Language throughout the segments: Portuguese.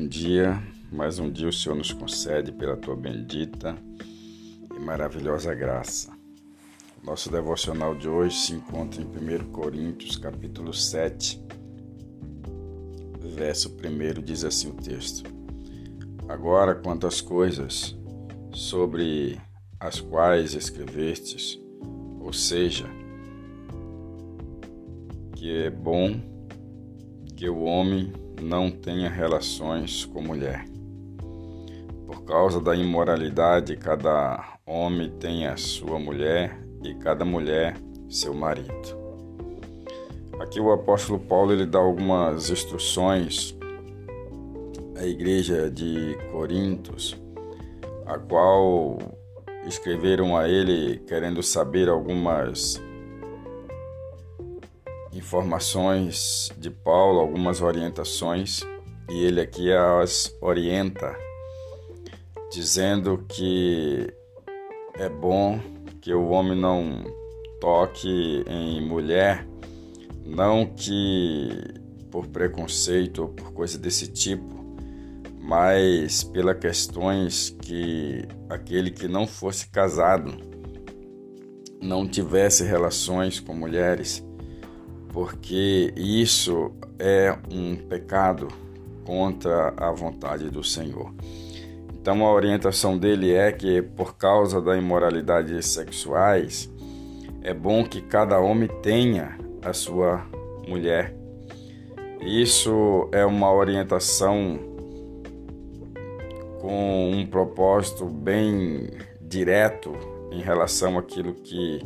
bom dia. Mais um dia o Senhor nos concede pela tua bendita e maravilhosa graça. Nosso devocional de hoje se encontra em 1 Coríntios, capítulo 7, verso 1 diz assim o texto: Agora, quanto às coisas sobre as quais escrevestes, ou seja, que é bom que o homem não tenha relações com mulher. Por causa da imoralidade, cada homem tem a sua mulher e cada mulher seu marido. Aqui o apóstolo Paulo ele dá algumas instruções à igreja de Corintos, a qual escreveram a ele querendo saber algumas informações de Paulo, algumas orientações, e ele aqui as orienta, dizendo que é bom que o homem não toque em mulher, não que por preconceito ou por coisa desse tipo, mas pelas questões que aquele que não fosse casado não tivesse relações com mulheres porque isso é um pecado contra a vontade do Senhor. Então a orientação dele é que por causa da imoralidade sexuais é bom que cada homem tenha a sua mulher. Isso é uma orientação com um propósito bem direto em relação àquilo que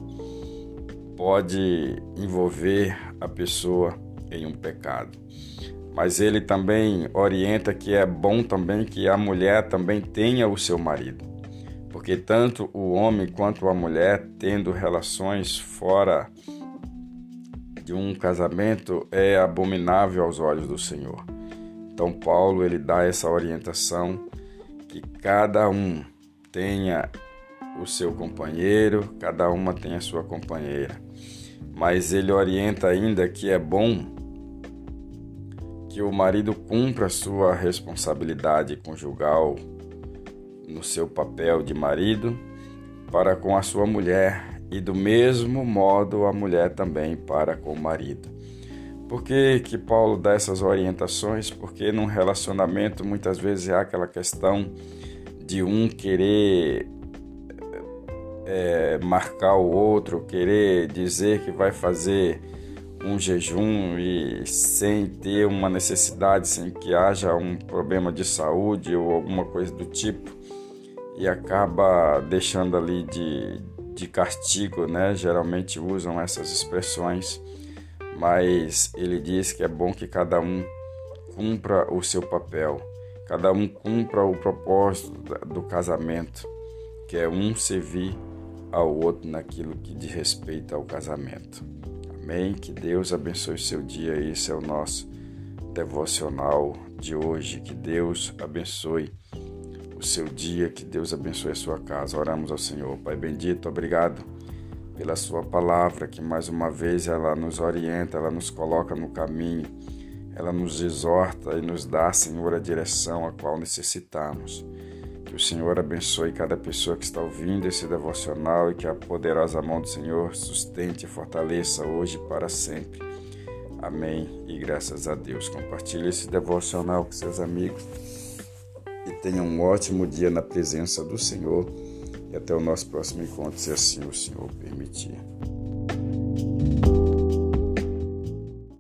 pode envolver a pessoa em um pecado. Mas ele também orienta que é bom também que a mulher também tenha o seu marido. Porque tanto o homem quanto a mulher tendo relações fora de um casamento é abominável aos olhos do Senhor. Então Paulo ele dá essa orientação que cada um tenha o seu companheiro, cada uma tem a sua companheira mas ele orienta ainda que é bom que o marido cumpra sua responsabilidade conjugal no seu papel de marido para com a sua mulher e do mesmo modo a mulher também para com o marido. Por que, que Paulo dá essas orientações? Porque num relacionamento muitas vezes há aquela questão de um querer é, marcar o outro, querer dizer que vai fazer um jejum e sem ter uma necessidade, sem que haja um problema de saúde ou alguma coisa do tipo, e acaba deixando ali de, de castigo, né? Geralmente usam essas expressões, mas ele diz que é bom que cada um cumpra o seu papel, cada um cumpra o propósito do casamento, que é um servir ao outro naquilo que diz respeito ao casamento. Amém? Que Deus abençoe seu dia. Esse é o nosso devocional de hoje. Que Deus abençoe o seu dia, que Deus abençoe a sua casa. Oramos ao Senhor. Pai bendito, obrigado pela sua palavra, que mais uma vez ela nos orienta, ela nos coloca no caminho, ela nos exorta e nos dá, Senhor, a direção a qual necessitamos. Que o Senhor abençoe cada pessoa que está ouvindo esse devocional e que a poderosa mão do Senhor sustente e fortaleça hoje e para sempre. Amém. E graças a Deus. Compartilhe esse devocional com seus amigos e tenha um ótimo dia na presença do Senhor. E até o nosso próximo encontro, se assim o Senhor permitir.